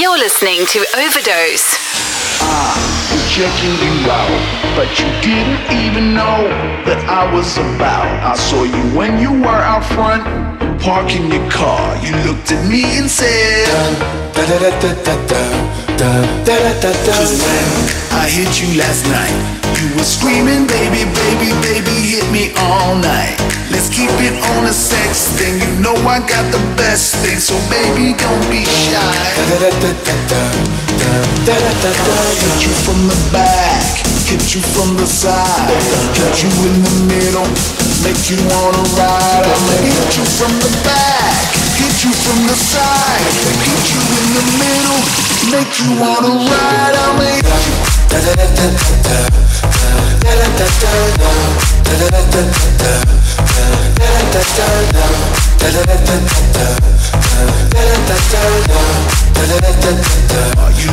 You're listening to Overdose. I was checking you out, but you didn't even know that I was about. I saw you when you were out front, parking your car. You looked at me and said, da da da da Cause when I hit you last night, you were screaming, baby, baby, baby, hit me all night. Let's keep it on a sex thing. You know I got the best thing, so baby, don't be shy. Hit you from the back, hit you from the side, hit you in the middle, make you wanna ride. I'ma hit you from the back you from the side, hit you in the middle, make you wanna ride. I'ma hit you. Da da da da da da da da da da da da da da da da you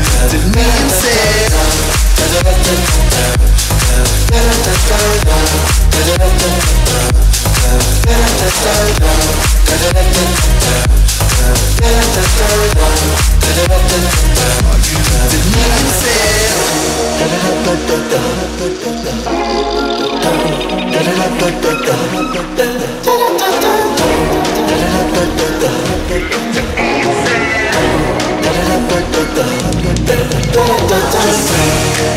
da da da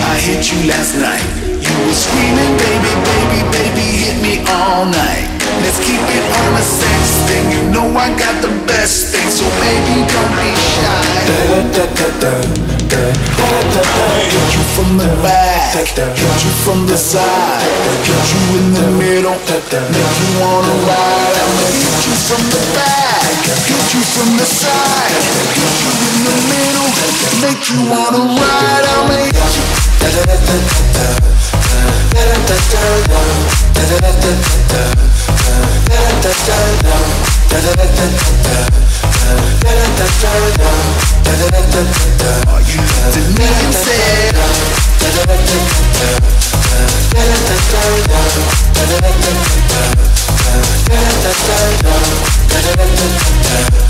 I hit you last night. You were screaming, baby, baby, baby, hit me all night. Let's keep it on thing. You know I got the best thing, so baby, don't be shy. Hit you from the back, hit you from the side, hit you in the middle, make you wanna ride. I'ma hit you from the back, you from the side, hit you in the middle, make you wanna ride. I'ma hit you. You looked at me and said You looked at me and said There is a place very far from this world. And the only way you can get there is through music. Remember, only music can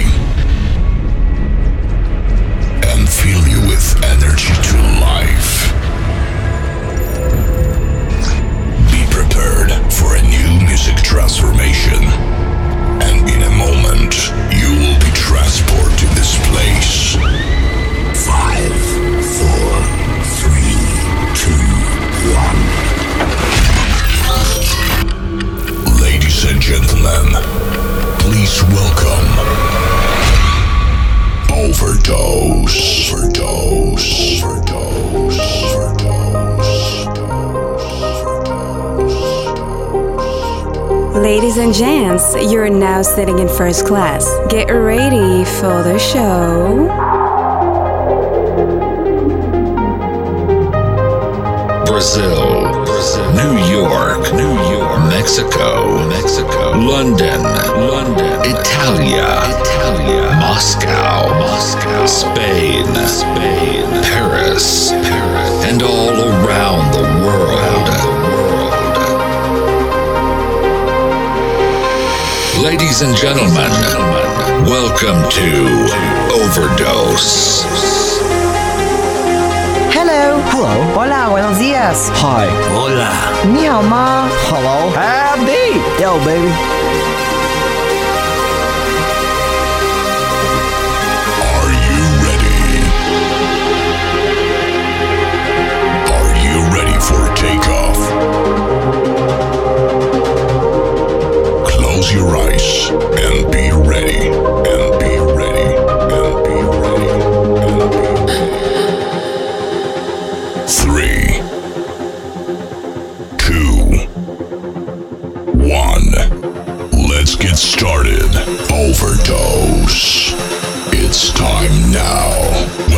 energy to life. Be prepared for a new music transformation. And in a moment, you will be transported to this place. Five, four, three, two, one. Ladies and gentlemen, please welcome Overdose. Overdose. Overdose. Overdose. Ladies and gents, you're now sitting in first class. Get ready for the show. Brazil, New York, New York, Mexico, Mexico, London, London, Italia, Italia, Moscow, Moscow, Spain, Spain, Paris, Paris, and all around the world. Ladies and gentlemen, welcome to Overdose. Hello. Hello. Hola, buenos días. Hi. Hola. Ni hao ma. Hello. Howdy. Yo, baby. Are you ready? Are you ready for takeoff? Close your eyes and be ready. And started. Overdose. It's time now.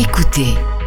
Écoutez.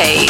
Facebook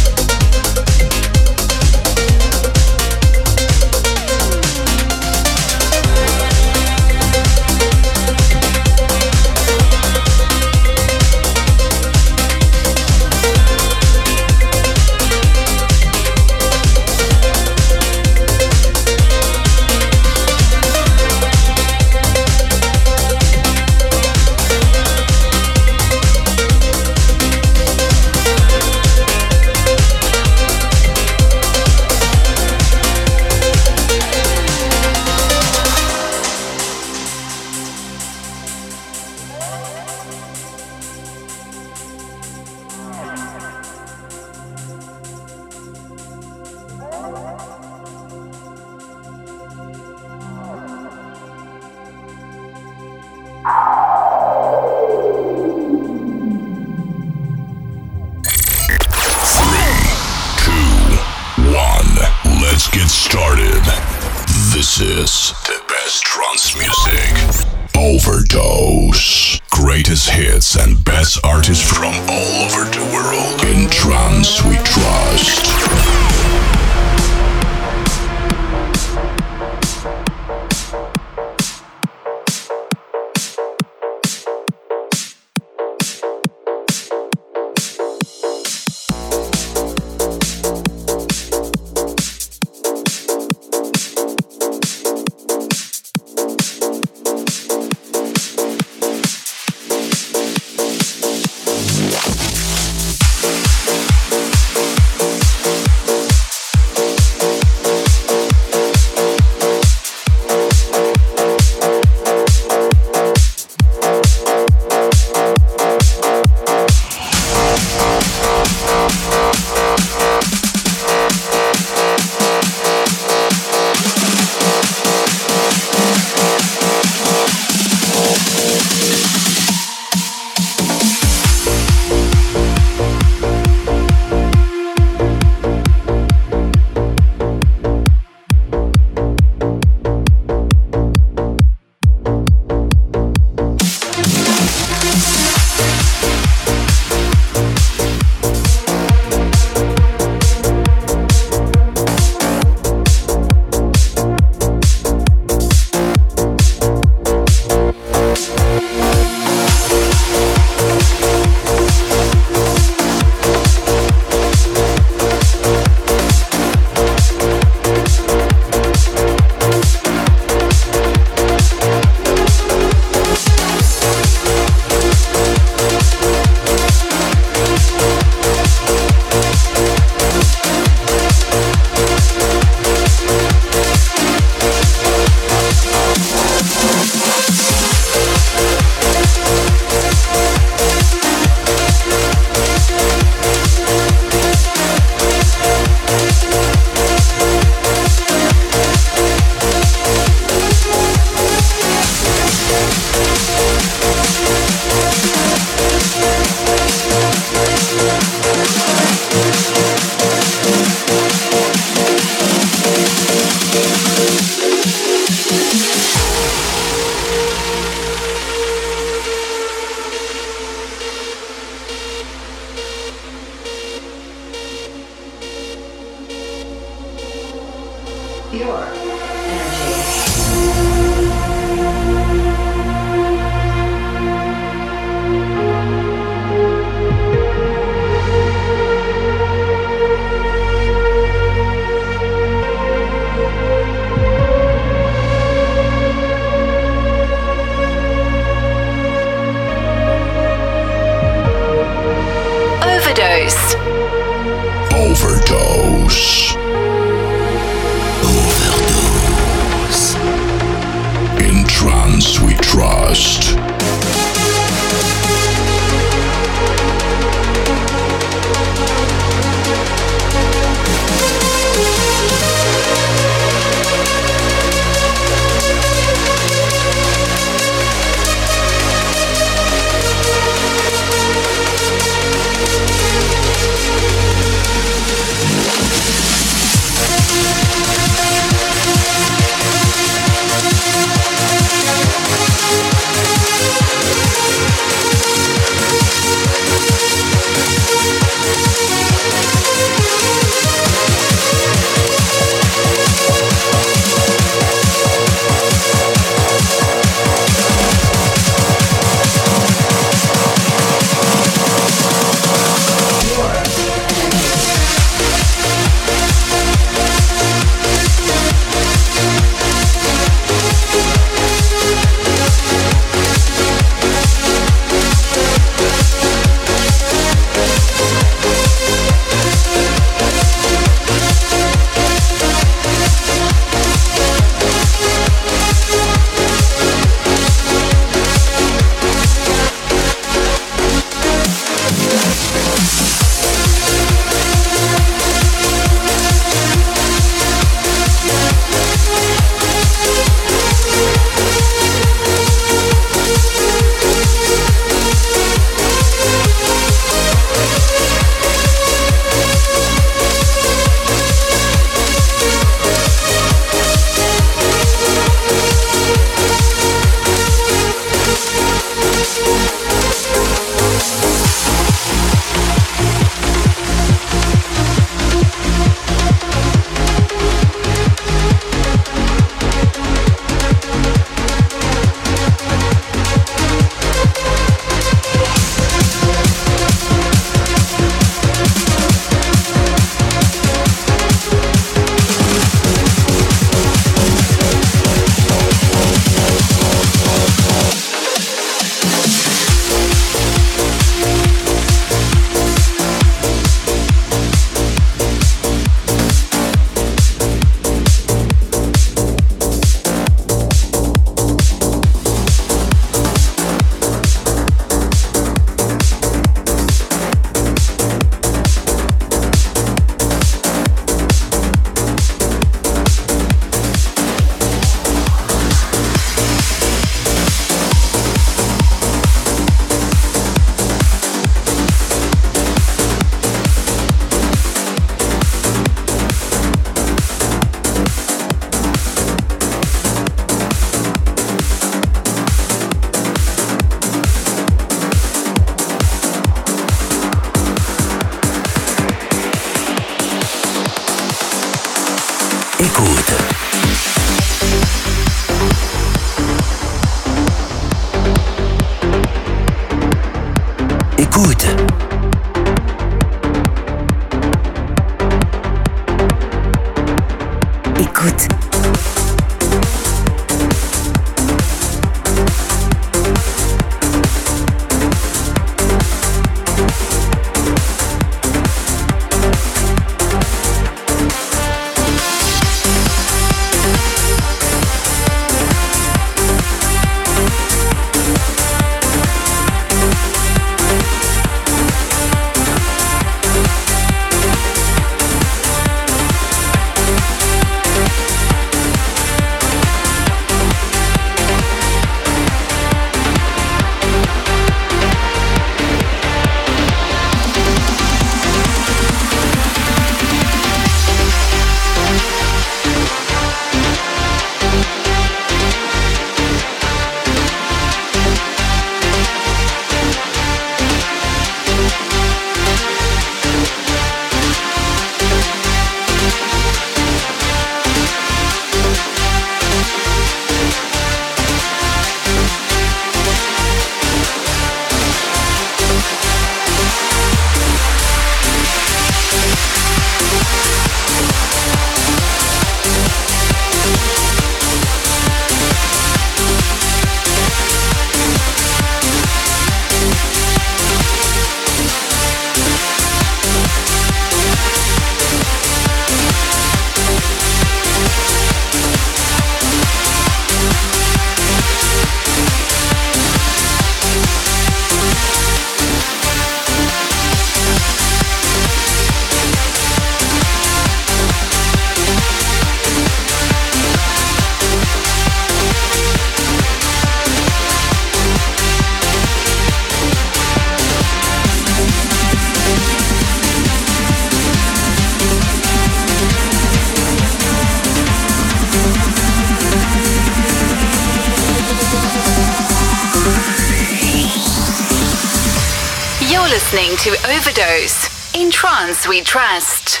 trust.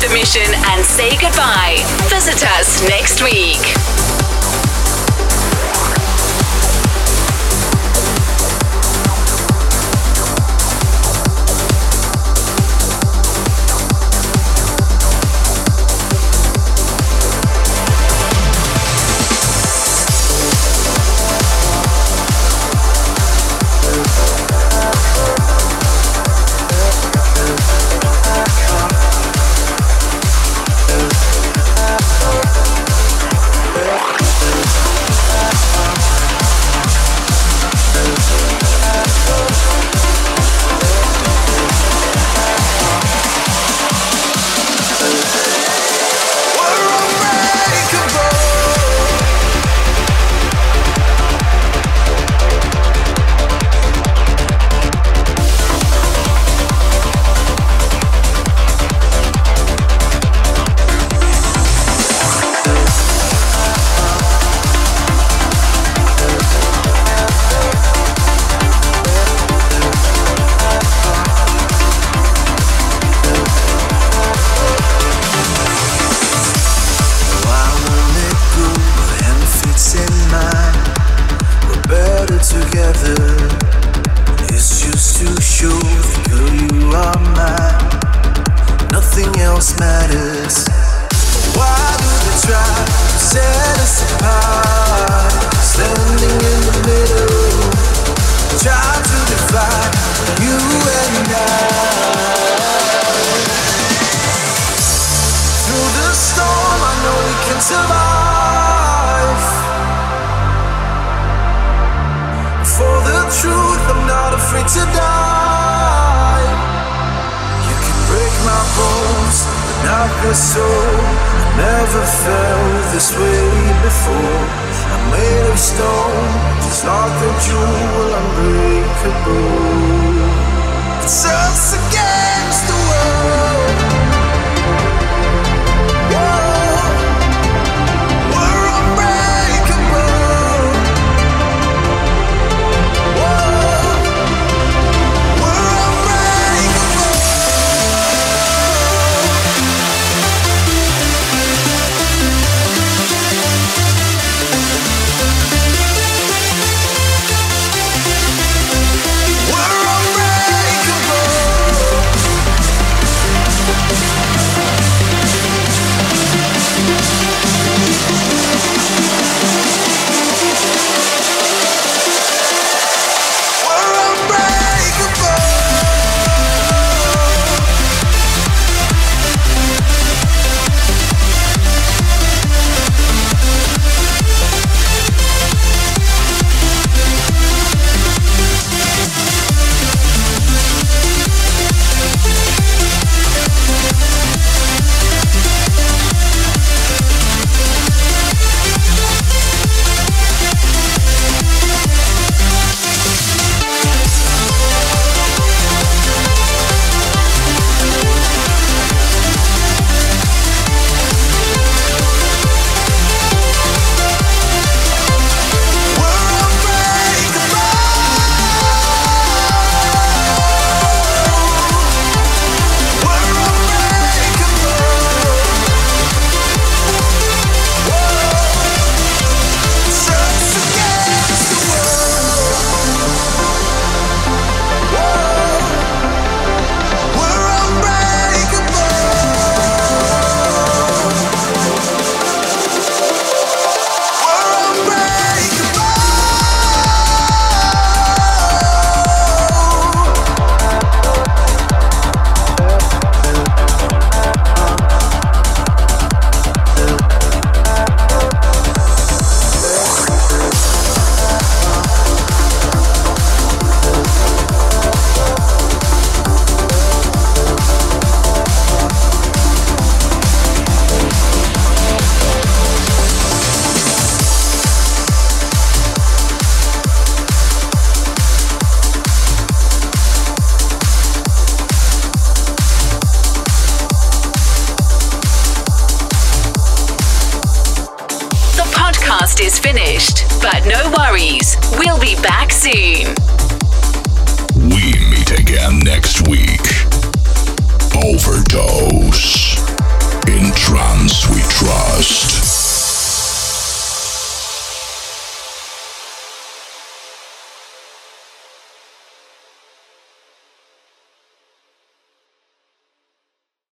the mission and say goodbye. Visit us next week. else matters. Why do they try to set us apart? Standing in the middle, try to divide you and I. Through the storm, I know we can survive. For the truth, I'm not afraid to die my bones, but not my soul. I never felt this way before. I'm made of stone, just like a jewel, unbreakable. It's us again.